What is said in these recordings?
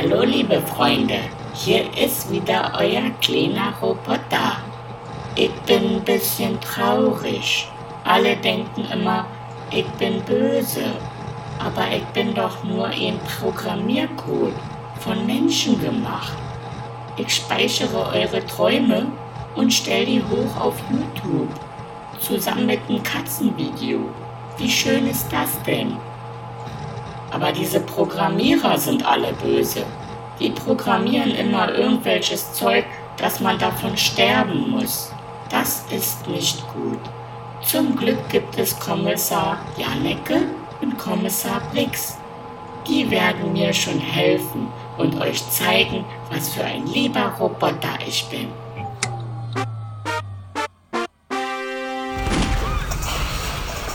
Hallo liebe Freunde, hier ist wieder euer kleiner Roboter. Ich bin ein bisschen traurig. Alle denken immer, ich bin böse. Aber ich bin doch nur ein Programmiercode von Menschen gemacht. Ich speichere eure Träume und stelle die hoch auf YouTube. Zusammen mit einem Katzenvideo. Wie schön ist das denn? Aber diese Programmierer sind alle böse. Die programmieren immer irgendwelches Zeug, dass man davon sterben muss. Das ist nicht gut. Zum Glück gibt es Kommissar Janecke und Kommissar Brix. Die werden mir schon helfen und euch zeigen, was für ein lieber Roboter ich bin.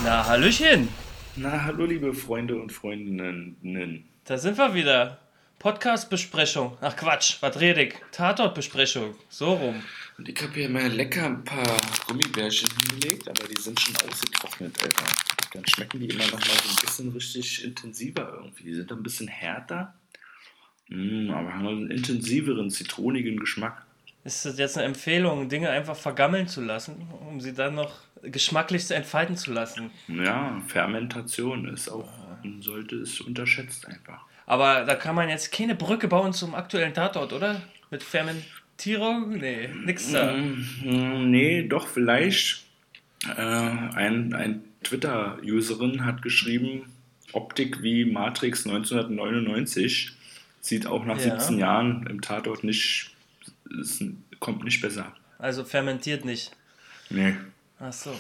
Na, Hallöchen. Na, hallo liebe Freunde und Freundinnen. Da sind wir wieder. Podcast-Besprechung. Ach Quatsch, was rede ich? Tatort-Besprechung. So rum. Und ich habe hier mal lecker ein paar Gummibärchen hingelegt, aber die sind schon ausgetrocknet, Alter. Dann schmecken die immer noch mal so ein bisschen richtig intensiver irgendwie. Die sind ein bisschen härter, mm, aber haben einen intensiveren, zitronigen Geschmack. Ist das jetzt eine Empfehlung, Dinge einfach vergammeln zu lassen, um sie dann noch geschmacklich entfalten zu lassen? Ja, Fermentation ist auch, sollte es unterschätzt einfach. Aber da kann man jetzt keine Brücke bauen zum aktuellen Tatort, oder? Mit Fermentierung? Nee, nix da. Mm, Nee, doch, vielleicht. Äh, ein ein Twitter-Userin hat geschrieben, Optik wie Matrix 1999 sieht auch nach Ja. 17 Jahren im Tatort nicht, es kommt nicht besser. Also fermentiert nicht. Nee. Ach so.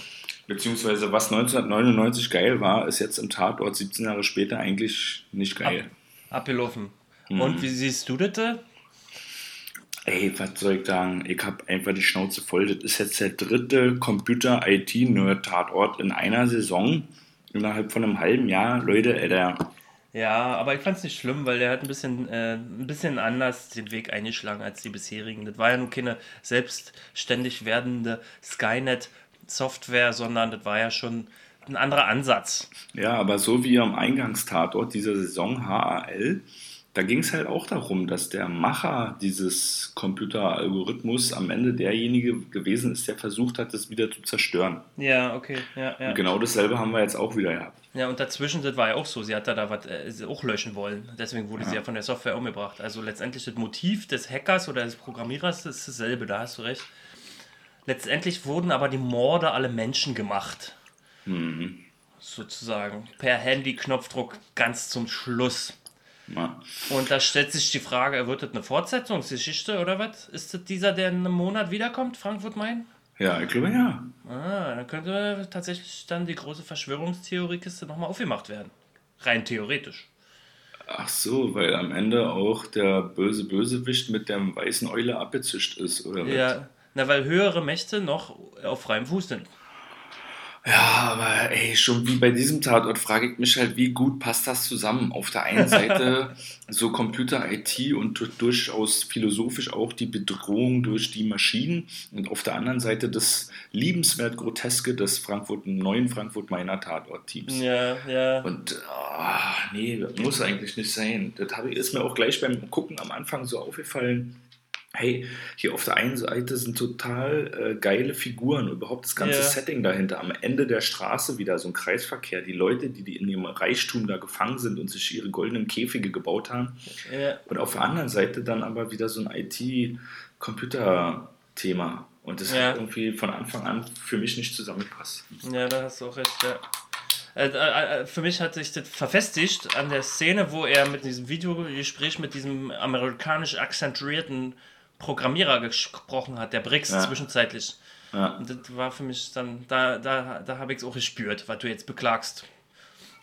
Beziehungsweise was 1999 geil war, ist jetzt im Tatort 17 Jahre später eigentlich nicht geil. Abgelaufen. Mhm. Und wie siehst du das? da? Ey, was soll ich sagen? Ich hab einfach die Schnauze voll. Das ist jetzt der dritte Computer-IT-Nerd-Tatort in einer Saison. Innerhalb von einem halben Jahr. Leute, ey, der, Ja, aber ich fand es nicht schlimm, weil der hat ein bisschen, äh, ein bisschen anders den Weg eingeschlagen als die bisherigen. Das war ja nun keine selbstständig werdende Skynet-Software, sondern das war ja schon ein anderer Ansatz. ja, aber so wie am Eingangstatort dieser Saison HAL, da ging es halt auch darum, dass der Macher dieses Computeralgorithmus am Ende derjenige gewesen ist, der versucht hat, das wieder zu zerstören. Ja, okay, ja, ja. Und genau dasselbe haben wir jetzt auch wieder gehabt. Ja, und dazwischen, das war ja auch so, sie hat da, da was äh, auch löschen wollen. Deswegen wurde sie ja von der Software umgebracht. Also letztendlich das Motiv des Hackers oder des Programmierers ist dasselbe, da hast du recht. Letztendlich wurden aber die Morde alle Menschen gemacht. Sozusagen. Per Handy-Knopfdruck ganz zum Schluss. Ja. Und da stellt sich die Frage, wird das eine Fortsetzungsgeschichte oder was? Ist das dieser, der in einem Monat wiederkommt, Frankfurt Main? ja, ich glaube ja. Ah, dann könnte tatsächlich dann die große Verschwörungstheoriekiste nochmal aufgemacht werden. Rein theoretisch. Ach so, weil am Ende auch der böse Bösewicht mit der weißen Eule abgezischt ist, oder was? Ja, na, weil höhere Mächte noch auf freiem Fuß sind. Ja, aber ey, schon wie bei diesem Tatort frage ich mich halt, wie gut passt das zusammen? Auf der einen Seite so Computer-IT und du- durchaus philosophisch auch die Bedrohung durch die Maschinen und auf der anderen Seite das liebenswert Groteske des Frankfurt, neuen Frankfurt-Mainer Tatort-Teams. Ja, ja. Und ah, nee, das muss eigentlich nicht sein. Das ist mir auch gleich beim Gucken am Anfang so aufgefallen. Hey, hier auf der einen Seite sind total äh, geile Figuren, überhaupt das ganze Ja. Setting dahinter. Am Ende der Straße wieder so ein Kreisverkehr. Die Leute, die, die in ihrem Reichtum da gefangen sind und sich ihre goldenen Käfige gebaut haben. ja. Und auf der anderen Seite dann aber wieder so ein IT-Computer-Thema. Und das Ja. hat irgendwie von Anfang an für mich nicht zusammengepasst. Ja, da hast du auch recht, ja. Äh, äh, äh, für mich hat sich das verfestigt an der Szene, wo er mit diesem Videogespräch mit diesem amerikanisch akzentuierten Programmierer gesprochen hat, der Brix Ja. zwischenzeitlich. Ja, Und das war für mich dann, da, da, da habe ich es auch gespürt, was du jetzt beklagst.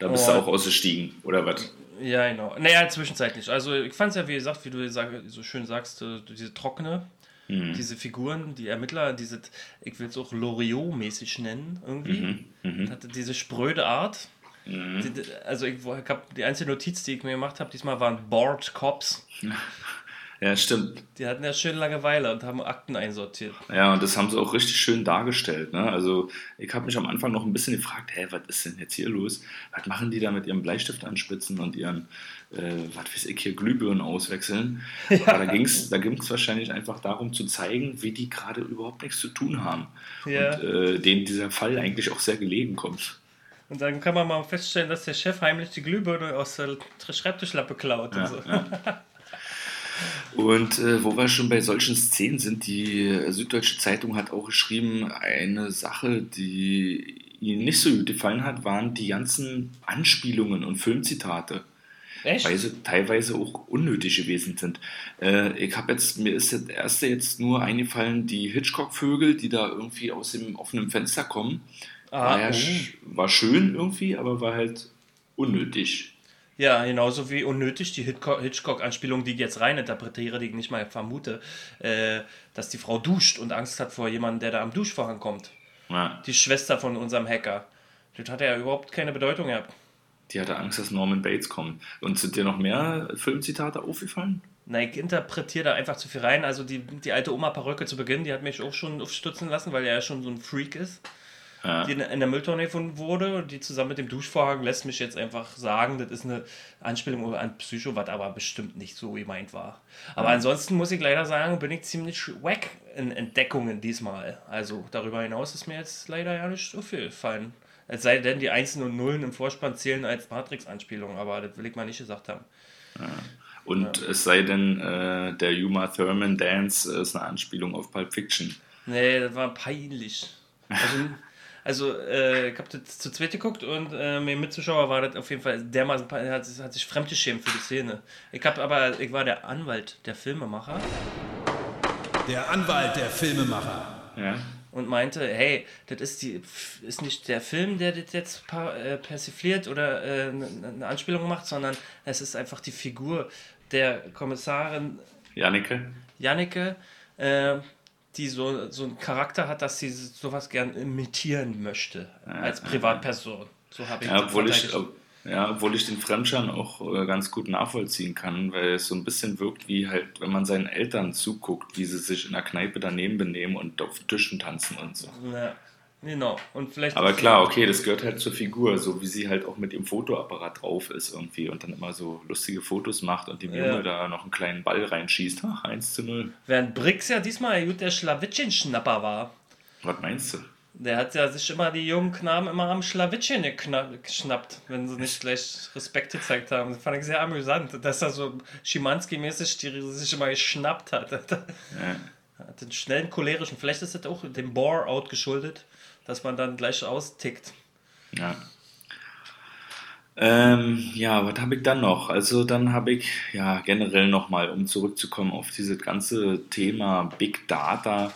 da bist Oh. du auch ausgestiegen, oder was? Ja, genau. Naja, zwischenzeitlich. Also ich fand es ja, wie gesagt, wie du so schön sagst, äh, diese trockene, Mhm. diese Figuren, die Ermittler, diese, ich will es auch Loriot-mäßig nennen, irgendwie. Mhm. Hatte diese spröde Art. Die, die- also ich, ich hab, die einzige Notiz, die ich mir gemacht habe, diesmal waren Bored Cops. Ja, stimmt. Die hatten ja schön Langeweile und haben Akten einsortiert. Ja, und das haben sie auch richtig schön dargestellt. Ne? Also ich habe mich am Anfang noch ein bisschen gefragt, hä, was ist denn jetzt hier los? Was machen die da mit ihrem Bleistift anspitzen und ihren, äh, was weiß ich, hier Glühbirnen auswechseln? Ja. Aber da ging es da ging's wahrscheinlich einfach darum zu zeigen, wie die gerade überhaupt nichts zu tun haben. Ja. Und äh, denen dieser Fall eigentlich auch sehr gelegen kommt. Und dann kann man mal feststellen, dass der Chef heimlich die Glühbirne aus der Schreibtischlappe klaut. Ja, und so. ja. Und äh, wo wir schon bei solchen Szenen sind, die Süddeutsche Zeitung hat auch geschrieben, eine Sache, die ihnen nicht so gut gefallen hat, waren die ganzen Anspielungen und Filmzitate. Echt? Weil sie teilweise auch unnötig gewesen sind. Äh, ich habe jetzt, mir ist das erste jetzt nur eingefallen, die Hitchcock-Vögel, die da irgendwie aus dem offenen Fenster kommen. Ah, war, ja, oh. war schön irgendwie, aber war halt unnötig. Ja, genauso wie unnötig die Hitchcock-Anspielung, die ich jetzt rein interpretiere, die ich nicht mal vermute, äh, dass die Frau duscht und Angst hat vor jemandem, der da am Duschvorhang kommt. Ja. Die Schwester von unserem Hacker. Das hat ja überhaupt keine Bedeutung gehabt. Die hatte Angst, dass Norman Bates kommt. Und sind dir noch mehr Filmzitate aufgefallen? Nein, ich interpretiere da einfach zu viel rein. Also die, die alte Oma-Perücke zu Beginn, die hat mich auch schon aufstützen lassen, weil er ja schon so ein Freak ist ja. die in der Mülltonne gefunden wurde. Und die zusammen mit dem Duschvorhang lässt mich jetzt einfach sagen, das ist eine Anspielung an Psycho, was aber bestimmt nicht so gemeint war. Aber ja. ansonsten muss ich leider sagen, bin ich ziemlich wack in Entdeckungen diesmal. Also darüber hinaus ist mir jetzt leider ja nicht so viel gefallen. Es sei denn, die Einsen und Nullen im Vorspann zählen als Matrix-Anspielung, aber das will ich mal nicht gesagt haben. Ja. Und ja. es sei denn, äh, der Yuma Thurman Dance ist eine Anspielung auf Pulp Fiction. Nee, das war peinlich. Also, Also, äh, ich habe das zu zweit geguckt und äh, mir Mitzuschauer war das auf jeden Fall dermaßen, hat, hat sich fremdgeschämt für die Szene. Ich habe aber, ich war der Anwalt der Filmemacher. Der Anwalt der Filmemacher. Ja. Und meinte, hey, das ist, die, ist nicht der Film, der das jetzt äh, persifliert oder äh, eine Anspielung macht, sondern es ist einfach die Figur der Kommissarin Jannike. Jannike, äh, die so, so einen Charakter hat, dass sie sowas gern imitieren möchte als Privatperson. So habe ich ja, obwohl ich, ja, obwohl ich den Fremdschirm auch äh, ganz gut nachvollziehen kann, weil es so ein bisschen wirkt wie halt, wenn man seinen Eltern zuguckt, wie sie sich in der Kneipe daneben benehmen und auf Tischen tanzen und so. Ja. Genau. Und vielleicht Aber klar, okay, das gehört halt zur Figur, so wie sie halt auch mit ihrem Fotoapparat drauf ist irgendwie und dann immer so lustige Fotos macht und dem ja. Junge da noch einen kleinen Ball reinschießt. Ach, 1 zu 0. Während Brix ja diesmal gut der Schlawittchen-Schnapper war. Was meinst du? Der hat ja sich immer die jungen Knaben immer am Schlawittchen geschnappt, wenn sie nicht gleich Respekt gezeigt haben. Das fand ich sehr amüsant, dass er so Schimanski-mäßig sich immer geschnappt hat. Ja. Hat den schnellen cholerischen, vielleicht ist das auch dem Bore-Out geschuldet dass man dann gleich austickt. Ja. Ähm, ja, was habe ich dann noch? Also dann habe ich ja generell nochmal, um zurückzukommen auf dieses ganze Thema Big Data,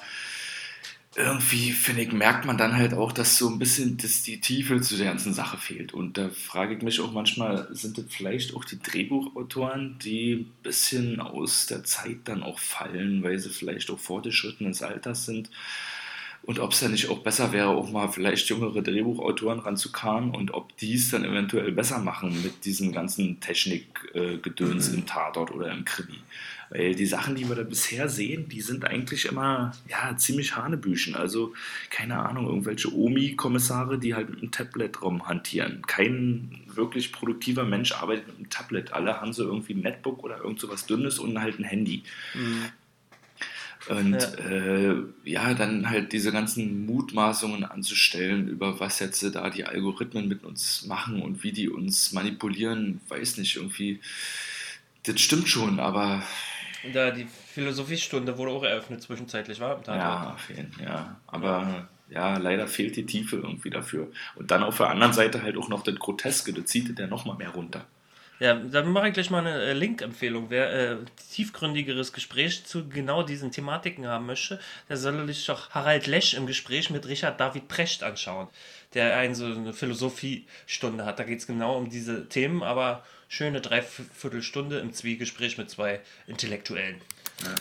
irgendwie, finde ich, merkt man dann halt auch, dass so ein bisschen dass die Tiefe zu der ganzen Sache fehlt. Und da frage ich mich auch manchmal, sind das vielleicht auch die Drehbuchautoren, die ein bisschen aus der Zeit dann auch fallen, weil sie vielleicht auch fortgeschritten des Alters sind? und ob es dann nicht auch besser wäre, auch mal vielleicht jüngere Drehbuchautoren ranzukarren und ob die es dann eventuell besser machen mit diesem ganzen Technikgedöns mhm. im Tatort oder im Krimi. Weil die Sachen, die wir da bisher sehen, die sind eigentlich immer ja, ziemlich Hanebüchen. Also, keine Ahnung, irgendwelche Omi-Kommissare, die halt mit einem Tablet rumhantieren. Kein wirklich produktiver Mensch arbeitet mit einem Tablet. Alle haben so irgendwie ein Netbook oder irgend so was Dünnes und halt ein Handy. Mhm. Und ja. Äh, ja, dann halt diese ganzen Mutmaßungen anzustellen, über was jetzt da die Algorithmen mit uns machen und wie die uns manipulieren, weiß nicht, irgendwie, das stimmt schon, aber. Da die Philosophiestunde wurde auch eröffnet zwischenzeitlich, war? Ja, ja, aber ja, leider fehlt die Tiefe irgendwie dafür. Und dann auf der anderen Seite halt auch noch das Groteske, das zieht der nochmal mehr runter. Ja, dann mache ich gleich mal eine äh, Link-Empfehlung. Wer äh, tiefgründigeres Gespräch zu genau diesen Thematiken haben möchte, der soll sich doch Harald Lesch im Gespräch mit Richard David Precht anschauen, der eine so eine Philosophiestunde hat. Da geht es genau um diese Themen, aber schöne Dreiviertelstunde im Zwiegespräch mit zwei Intellektuellen. Ja.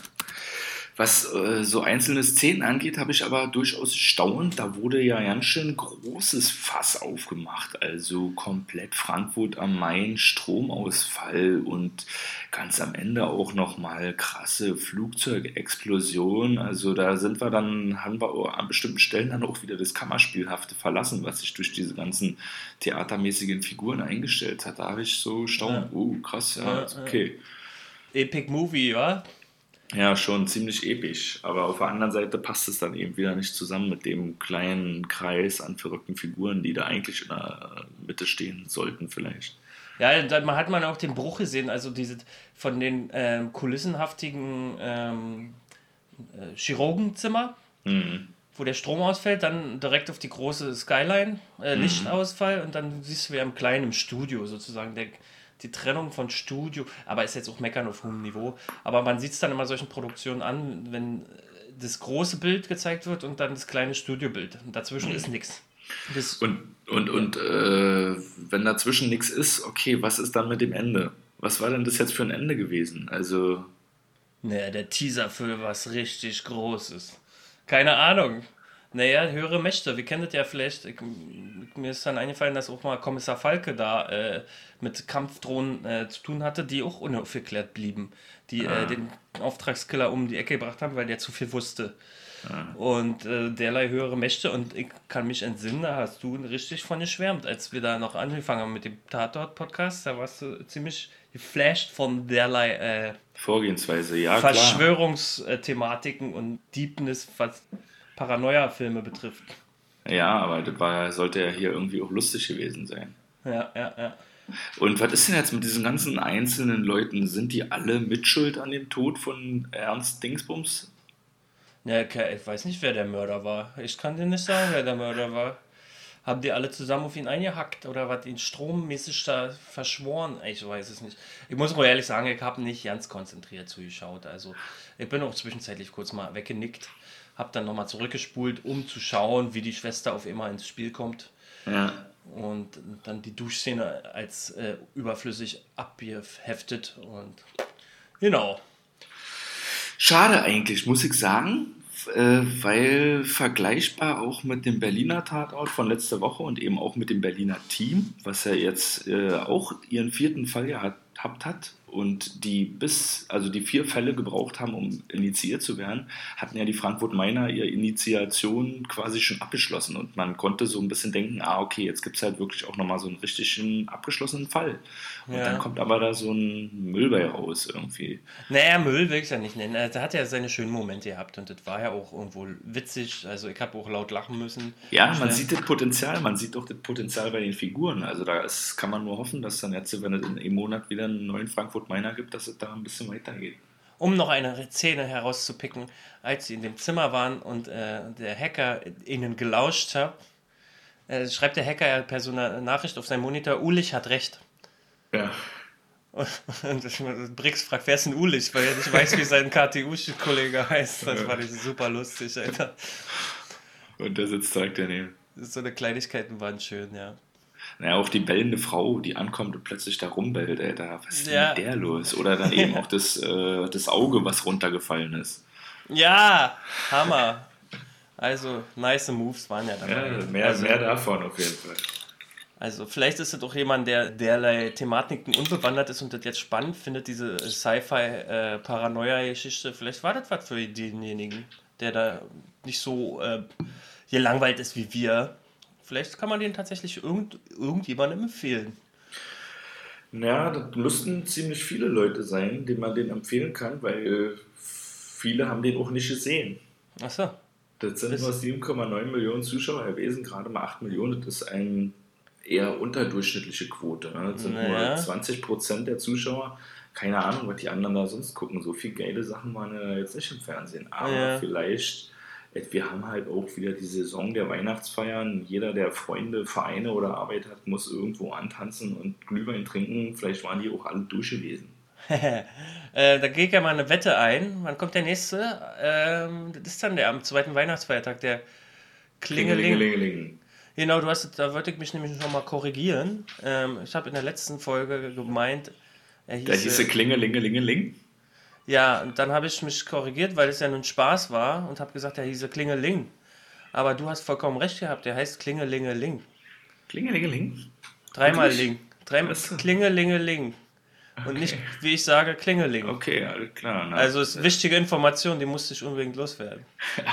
Was äh, so einzelne Szenen angeht, habe ich aber durchaus staunt. Da wurde ja ganz schön großes Fass aufgemacht. Also komplett Frankfurt am Main, Stromausfall und ganz am Ende auch nochmal krasse Flugzeugexplosion. Also da sind wir dann, haben wir an bestimmten Stellen dann auch wieder das Kammerspielhafte verlassen, was sich durch diese ganzen theatermäßigen Figuren eingestellt hat. Da habe ich so staunt. Ja. Oh, krass, ja, okay. Epic Movie, wa? Ja, schon ziemlich episch. Aber auf der anderen Seite passt es dann eben wieder nicht zusammen mit dem kleinen Kreis an verrückten Figuren, die da eigentlich in der Mitte stehen sollten, vielleicht. Ja, dann hat man auch den Bruch gesehen, also diese von den ähm, kulissenhaftigen ähm, äh, Chirurgenzimmer, Mhm. wo der Strom ausfällt, dann direkt auf die große Skyline, äh, Lichtausfall und dann siehst du wieder im kleinen im Studio sozusagen der, die Trennung von Studio, aber ist jetzt auch meckern auf hohem Niveau, aber man sieht es dann immer solchen Produktionen an, wenn äh, das große Bild gezeigt wird und dann das kleine Studiobild. Und dazwischen ist nichts. Und, und, und äh, wenn dazwischen nichts ist, okay, was ist dann mit dem Ende? Was war denn das jetzt für ein Ende gewesen? Also, Naja, der Teaser für was richtig Großes. Keine Ahnung. Naja, höhere Mächte. Wir kennen das ja vielleicht. Ich, mir ist dann eingefallen, dass auch mal Kommissar Falke da äh, mit Kampfdrohnen äh, zu tun hatte, die auch unaufgeklärt blieben. Die äh, den Auftragskiller um die Ecke gebracht haben, weil der zu viel wusste. Und äh, derlei höhere Mächte. Und ich kann mich entsinnen, da hast du richtig von geschwärmt, als wir da noch angefangen haben mit dem Tatort-Podcast. Da warst du ziemlich geflasht von derlei äh, Vorgehensweise, ja. Verschwörungsthematiken und Deepness, was Paranoia-Filme betrifft. Ja, aber das war, sollte ja hier irgendwie auch lustig gewesen sein. Ja, ja, ja. Und was ist denn jetzt mit diesen ganzen einzelnen Leuten? Sind die alle mitschuld an dem Tod von Ernst Dingsbums? ja okay, ich weiß nicht, wer der Mörder war. Ich kann dir nicht sagen, wer der Mörder war. Haben die alle zusammen auf ihn eingehackt oder was ihn strommäßig da verschworen? Ich weiß es nicht. Ich muss mal ehrlich sagen, ich habe nicht ganz konzentriert zugeschaut. Also ich bin auch zwischenzeitlich kurz mal weggenickt, habe dann nochmal zurückgespult, um zu schauen, wie die Schwester auf immer ins Spiel kommt. Ja. und dann die Duschszene als äh, überflüssig abgeheftet und genau. Schade eigentlich, muss ich sagen, äh, weil vergleichbar auch mit dem Berliner Tatort von letzter Woche und eben auch mit dem Berliner Team, was ja jetzt äh, auch ihren vierten Fall gehabt hat und die bis, also die vier Fälle gebraucht haben, um initiiert zu werden, hatten ja die Frankfurt Mainer ihre Initiation quasi schon abgeschlossen und man konnte so ein bisschen denken, ah okay, jetzt gibt es halt wirklich auch nochmal so einen richtigen abgeschlossenen Fall. Und Ja. dann kommt aber da so ein Müll bei raus irgendwie. Naja, Müll will ich ja nicht nennen. Also, Er hat ja seine schönen Momente gehabt und das war ja auch irgendwo witzig. Also ich habe auch laut lachen müssen. Ja, man Schnell. sieht das Potenzial, man sieht auch das Potenzial bei den Figuren. Also da ist, kann man nur hoffen, dass dann jetzt, wenn es in einem Monat wieder einen neuen Frankfurt Miner gibt, dass es da ein bisschen weitergeht. Um noch eine Szene herauszupicken, als sie in dem Zimmer waren und äh, der Hacker ihnen gelauscht hat, äh, schreibt der Hacker ja per so einer Nachricht auf seinem Monitor, Ulich hat recht. Ja. Und Brix fragt, wer ist denn Ulich? Weil er nicht weiß, wie sein KTU-Kollege heißt. Das fand ich super lustig, Alter. Und der sitzt direkt daneben. So eine Kleinigkeiten waren schön, ja. Naja, auch die bellende Frau, die ankommt und plötzlich da rumbellt, Alter. Was ist denn Ja. mit der los? Oder dann eben auch das, äh, das Auge, was runtergefallen ist. Ja, Hammer. Also, nice Moves waren ja dabei. Ja, mehr, also, mehr davon auf jeden Fall. also, vielleicht ist es doch jemand, der derlei Thematiken unbewandert ist und das jetzt spannend findet, diese Sci-Fi-Paranoia-Geschichte. Vielleicht war das was für denjenigen, der da nicht so äh, gelangweilt ist wie wir. Vielleicht kann man den tatsächlich irgend, irgendjemandem empfehlen. Ja, das müssten ziemlich viele Leute sein, denen man den empfehlen kann, weil viele haben den auch nicht gesehen. Achso. Das sind nur 7,9 Millionen Zuschauer gewesen, gerade mal 8 Millionen. Das ist eine eher unterdurchschnittliche Quote. Ne? Das sind Naja. nur 20 Prozent der Zuschauer. Keine Ahnung, was die anderen da sonst gucken. So viel geile Sachen waren ja jetzt nicht im Fernsehen. Aber Ja. vielleicht, wir haben halt auch wieder die Saison der Weihnachtsfeiern. Jeder, der Freunde, Vereine oder Arbeit hat, muss irgendwo antanzen und Glühwein trinken. Vielleicht waren die auch alle durch gewesen. äh, da gehe ich ja mal eine Wette ein. Wann kommt der nächste? Ähm, das ist dann der am zweiten Weihnachtsfeiertag, der Klingeling. Klingelingeling. Genau, du hast, da wollte ich mich nämlich noch mal korrigieren. Ähm, ich habe in der letzten Folge gemeint, er hieß, Da hieß äh, Klingelingelingeling. Ja, und dann habe ich mich korrigiert, weil es ja nun Spaß war und habe gesagt, er hieße Klingeling. Aber du hast vollkommen recht gehabt, der heißt Klingelingeling. Klingelingeling. Dreimal Wirklich? Ling. Dreimal. Klingelingeling. Und nicht, wie ich sage, Klingeling. Okay, alles klar. Na, Also ist wichtige Information, die musste ich unbedingt loswerden.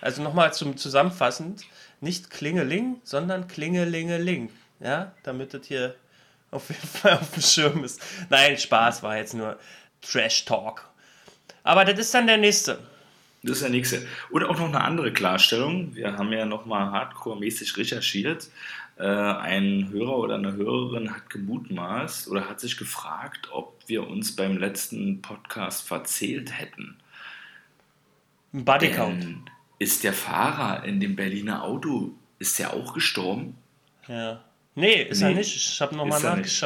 Also nochmal zum Zusammenfassend, nicht Klingeling, sondern Klingelingeling. Ja, damit das hier auf jeden Fall auf dem Schirm ist. Nein, Spaß war jetzt nur Trash Talk. Aber das ist dann der nächste. Das ist der nächste. Und auch noch eine andere Klarstellung. Wir haben ja nochmal hardcore-mäßig recherchiert. Äh, ein Hörer oder eine Hörerin hat gemutmaßt oder hat sich gefragt, ob wir uns beim letzten Podcast verzählt hätten. Ein Bodycount. Ist der Fahrer in dem Berliner Auto, ist der auch gestorben? Ja. Nee, ist er Nee, nicht. Ich habe nochmal er nicht.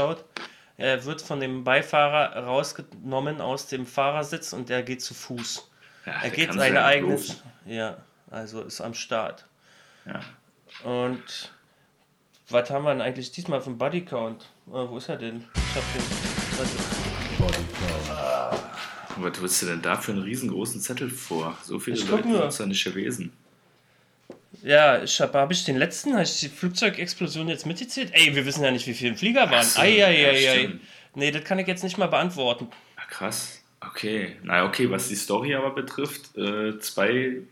Er wird von dem Beifahrer rausgenommen aus dem Fahrersitz und er geht zu Fuß. Ja, Er geht seine ja eigene. laufen. Ja, also ist am Start. Ja. Und was haben wir denn eigentlich diesmal für einen Bodycount? Äh, wo ist er denn? Ich hab den. Warte. Was willst du denn da für einen riesengroßen Zettel vor? So viele Ich Leute sind es da nicht gewesen. Ja, ich habe hab ich den letzten, habe ich die Flugzeugexplosion jetzt mitgezählt? Ey, wir wissen ja nicht, wie viele im Flieger waren. so, Eieieiei. ja, nee, das kann ich jetzt nicht mal beantworten. Ah, krass. Okay. Na okay, was die Story aber betrifft, äh, zwei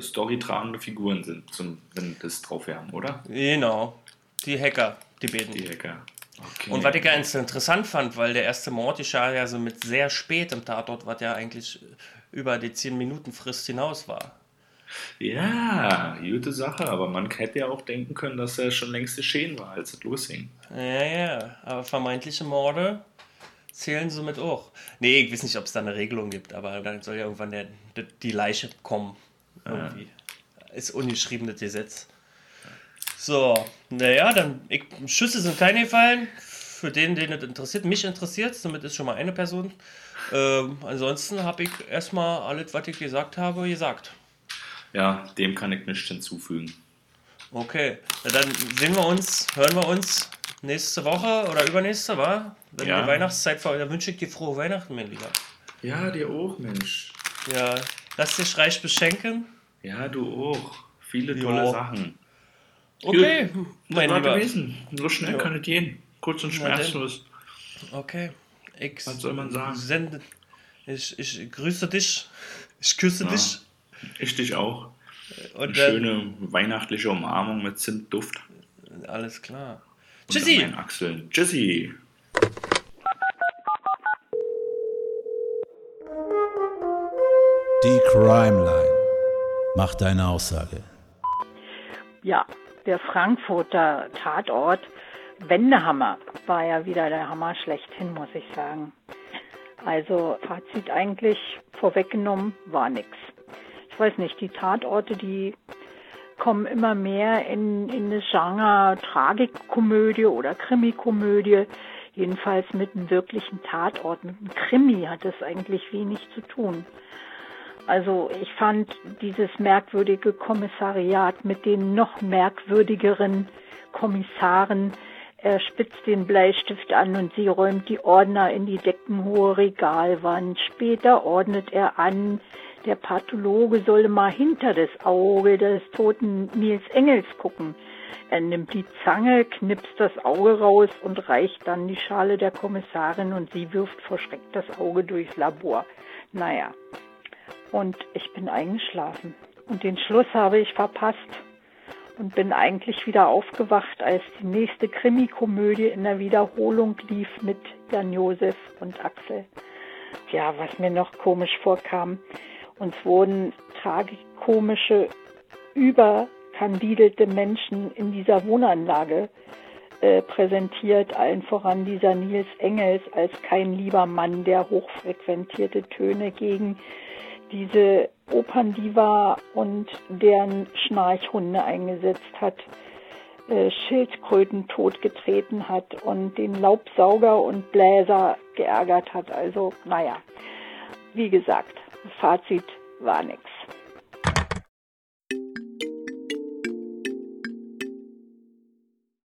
storytragende Figuren sind, zum, wenn das drauf haben, oder? Genau. Die Hacker, die beiden. Die Hacker. Okay. Und was ich ganz interessant fand, weil der erste Mord geschah ja so mit sehr spät im Tatort, was ja eigentlich über die 10 Minuten Frist hinaus war. Ja, gute Sache, aber man hätte ja auch denken können, dass er schon längst geschehen war, als es losging. Ja, ja, aber vermeintliche Morde zählen somit auch. Nee, ich weiß nicht, ob es da eine Regelung gibt, aber dann soll ja irgendwann der, die Leiche kommen. Irgendwie. Ist ungeschriebenes Gesetz. So, naja, dann ich, Schüsse sind keine gefallen. Für den, den es interessiert, mich interessiert somit ist schon mal eine Person. Ähm, ansonsten habe ich erstmal alles, was ich gesagt habe, gesagt. Ja, dem kann ich nichts hinzufügen. Okay, na dann sehen wir uns, hören wir uns nächste Woche oder übernächste, war? Wenn Ja. die Weihnachtszeit vor, dann wünsche ich dir frohe Weihnachten, mein Lieber. Ja, dir auch, Mensch. Ja, lass dich reich beschenken. Ja, du auch. Viele Jo. tolle Sachen. Okay, mein War Lieber. gewesen. So schnell Ja. kann es gehen. Kurz und schmerzlos. Okay. Ich Was soll man sagen? Sende, ich, ich grüße dich. Ich küsse Ja. dich. Ich dich auch. Und Eine dann, schöne weihnachtliche Umarmung mit Zimtduft. alles klar. Und Tschüssi. Achseln. Tschüssi. Die Crime Line. Mach deine Aussage. Ja, der Frankfurter Tatort Wendehammer war ja wieder der Hammer schlechthin, muss ich sagen. Also Fazit eigentlich vorweggenommen war nix. Weiß nicht, die Tatorte, die kommen immer mehr in, in das Genre Tragikkomödie oder Krimikomödie. Jedenfalls mit einem wirklichen Tatort, mit einem Krimi hat es eigentlich wenig zu tun. Also ich fand dieses merkwürdige Kommissariat mit den noch merkwürdigeren Kommissaren. Er spitzt den Bleistift an und sie räumt die Ordner in die deckenhohe Regalwand. Später ordnet er an, der Pathologe solle mal hinter das Auge des toten Nils Engels gucken. Er nimmt die Zange, knipst das Auge raus und reicht dann die Schale der Kommissarin und sie wirft vor Schreck das Auge durchs Labor. Naja, und ich bin eingeschlafen. Und den Schluss habe ich verpasst und bin eigentlich wieder aufgewacht, als die nächste Krimikomödie in der Wiederholung lief mit Jan Josef und Axel. Ja, was mir noch komisch vorkam, uns wurden tragikomische, überkandidelte Menschen in dieser Wohnanlage äh, präsentiert, allen voran dieser Nils Engels als kein lieber Mann, der hochfrequentierte Töne gegen diese Operndiva und deren Schnarchhunde eingesetzt hat, äh, Schildkröten totgetreten hat und den Laubsauger und Bläser geärgert hat. Also, naja, wie gesagt, Fazit war nix.